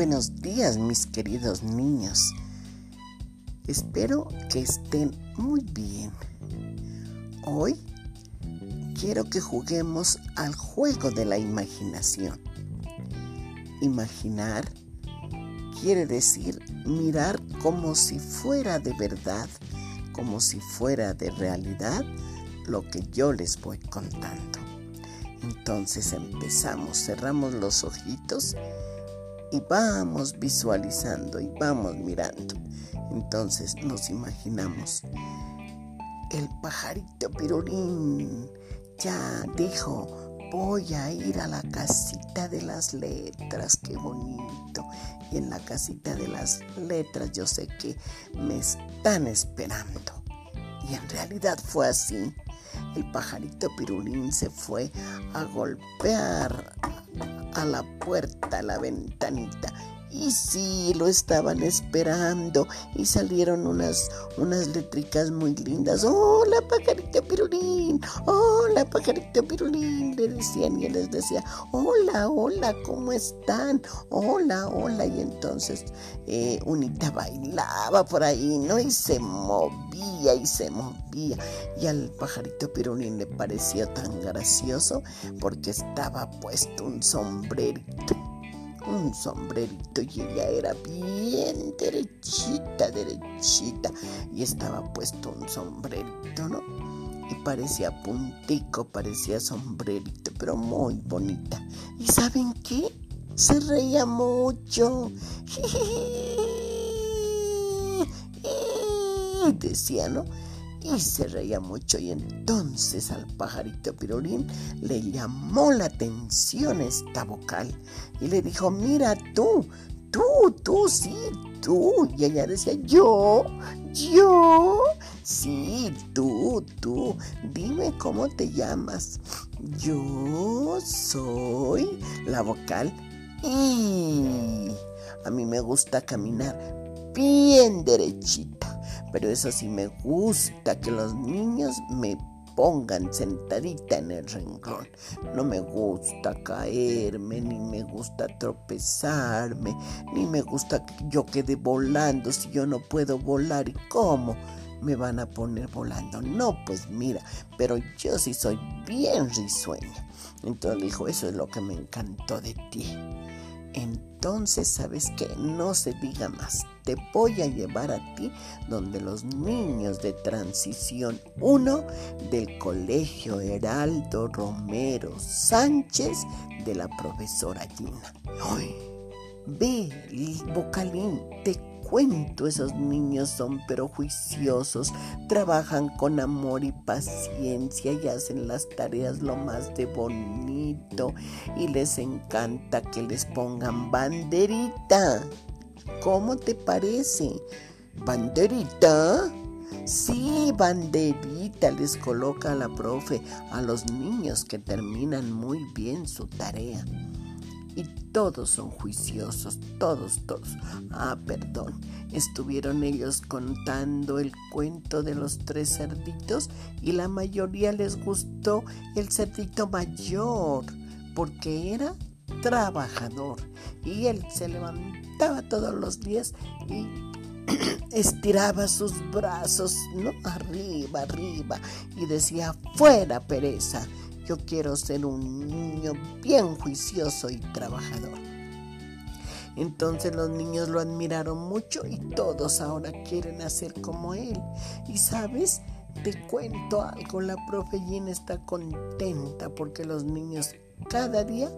buenos días mis queridos niños. Espero que estén muy bien. Hoy quiero que juguemos al juego de la imaginación. Imaginar quiere decir mirar como si fuera de verdad, como si fuera de realidad lo que yo les voy contando. Entonces empezamos, cerramos los ojitos y vamos visualizando y vamos mirando. Entonces nos imaginamos. El pajarito pirulín ya dijo, voy a ir a la casita de las letras, qué bonito. Y en la casita de las letras yo sé que me están esperando. Y en realidad fue así. El pajarito pirulín se fue a golpear a la puerta, a la ventanita. Y sí, lo estaban esperando y salieron unas, unas letricas muy lindas. ¡Hola, pajarito pirulín! ¡Hola, pajarito pirulín! Le decían y él les decía, ¡Hola, hola! ¿Cómo están? ¡Hola, hola! Y entonces eh, Unita bailaba por ahí, ¿no? Y se movía y se movía. Y al pajarito pirulín le pareció tan gracioso porque estaba puesto un sombrerito un sombrerito y ella era bien derechita, derechita. Y estaba puesto un sombrerito, ¿no? Y parecía puntico, parecía sombrerito, pero muy bonita. ¿Y saben qué? Se reía mucho. Decía, ¿no? Y se reía mucho y entonces al pajarito pirulín le llamó la atención esta vocal y le dijo, mira tú, tú, tú, sí, tú. Y ella decía, yo, yo, sí, tú, tú, dime cómo te llamas. Yo soy la vocal y a mí me gusta caminar bien derechito pero eso sí me gusta que los niños me pongan sentadita en el renglón. No me gusta caerme, ni me gusta tropezarme, ni me gusta que yo quede volando si yo no puedo volar. ¿Y cómo? me van a poner volando. No, pues mira, pero yo sí soy bien risueña. Entonces dijo, eso es lo que me encantó de ti. Entonces, ¿sabes qué? No se diga más. Te voy a llevar a ti donde los niños de transición 1 del Colegio Heraldo Romero Sánchez de la profesora Gina. Ve, vocalín, te cuento, esos niños son pero juiciosos, trabajan con amor y paciencia y hacen las tareas lo más de bonito y les encanta que les pongan banderita. ¿Cómo te parece? ¿Banderita? Sí, banderita les coloca la profe a los niños que terminan muy bien su tarea y todos son juiciosos, todos, todos. Ah, perdón, estuvieron ellos contando el cuento de los tres cerditos y la mayoría les gustó el cerdito mayor porque era trabajador y él se levantaba todos los días y estiraba sus brazos, ¿no? Arriba, arriba y decía, fuera pereza yo quiero ser un niño bien juicioso y trabajador. Entonces los niños lo admiraron mucho y todos ahora quieren hacer como él. Y sabes, te cuento algo, la profe Jean está contenta porque los niños cada día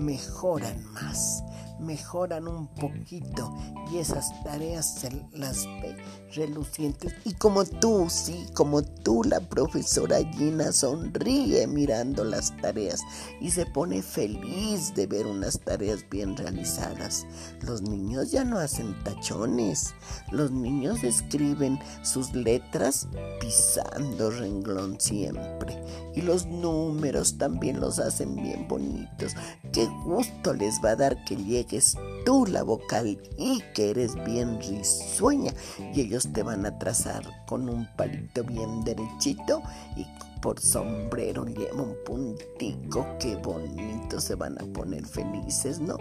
mejoran más, mejoran un poquito y esas tareas se las ve relucientes. Y como tú, sí, como tú, la profesora Gina sonríe mirando las tareas y se pone feliz de ver unas tareas bien realizadas. Los niños ya no hacen tachones, los niños escriben sus letras pisando renglón siempre y los números también los hacen bien bonitos. Qué gusto les va a dar que llegues tú la vocal y que eres bien risueña y ellos te van a trazar con un palito bien derechito y por sombrero lleva un puntico, qué bonito se van a poner felices, ¿no?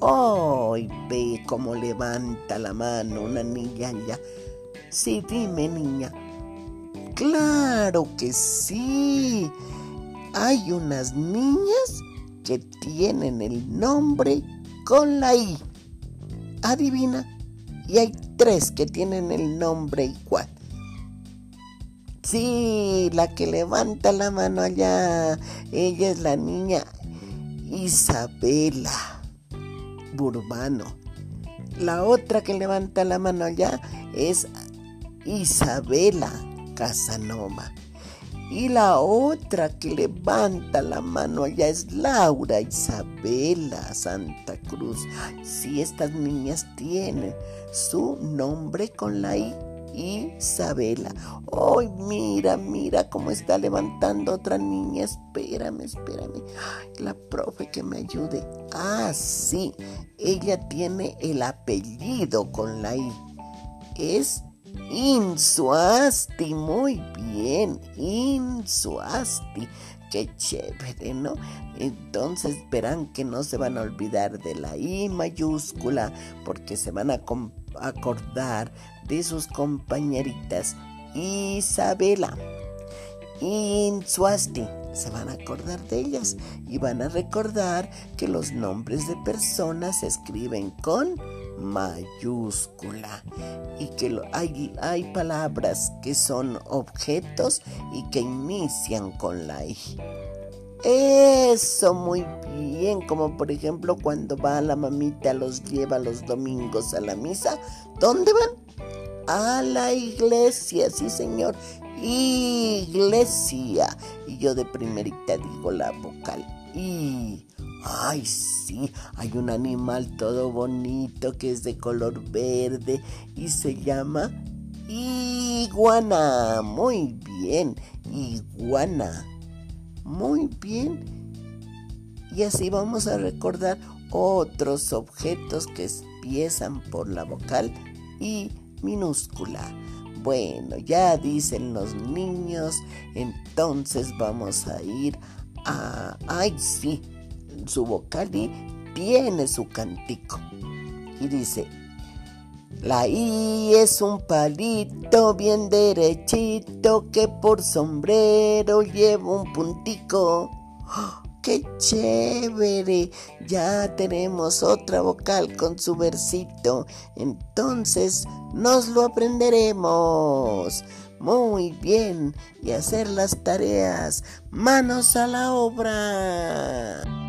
¡Ay, ve cómo levanta la mano una niña ya! Sí, dime, niña. Claro que sí. Hay unas niñas que tienen el nombre con la I. Adivina. Y hay tres que tienen el nombre igual. Sí, la que levanta la mano allá, ella es la niña Isabela Burbano. La otra que levanta la mano allá es Isabela Casanova. Y la otra que levanta la mano allá es Laura Isabela Santa Cruz. Si estas niñas tienen su nombre con la I Isabela. ¡Ay, mira, mira cómo está levantando otra niña! Espérame, espérame. la profe que me ayude. Ah, sí. Ella tiene el apellido con la I. Es Insuasti. Muy bien. Insuasti. Qué chévere, ¿no? Entonces verán que no se van a olvidar de la I mayúscula porque se van a acordar de sus compañeritas Isabela Insuasti. Se van a acordar de ellas y van a recordar que los nombres de personas se escriben con mayúscula y que hay, hay palabras que son objetos y que inician con la I. Eso, muy bien, como por ejemplo cuando va la mamita los lleva los domingos a la misa, ¿dónde van? A la iglesia, sí señor, iglesia. Y yo de primerita digo la vocal y Ay, sí, hay un animal todo bonito que es de color verde y se llama iguana. Muy bien, iguana. Muy bien. Y así vamos a recordar otros objetos que empiezan por la vocal y minúscula. Bueno, ya dicen los niños, entonces vamos a ir a... ¡Ay, sí! Su vocal y tiene su cantico. Y dice, la I es un palito bien derechito que por sombrero lleva un puntico. ¡Oh, ¡Qué chévere! Ya tenemos otra vocal con su versito. Entonces nos lo aprenderemos. Muy bien. Y hacer las tareas. Manos a la obra.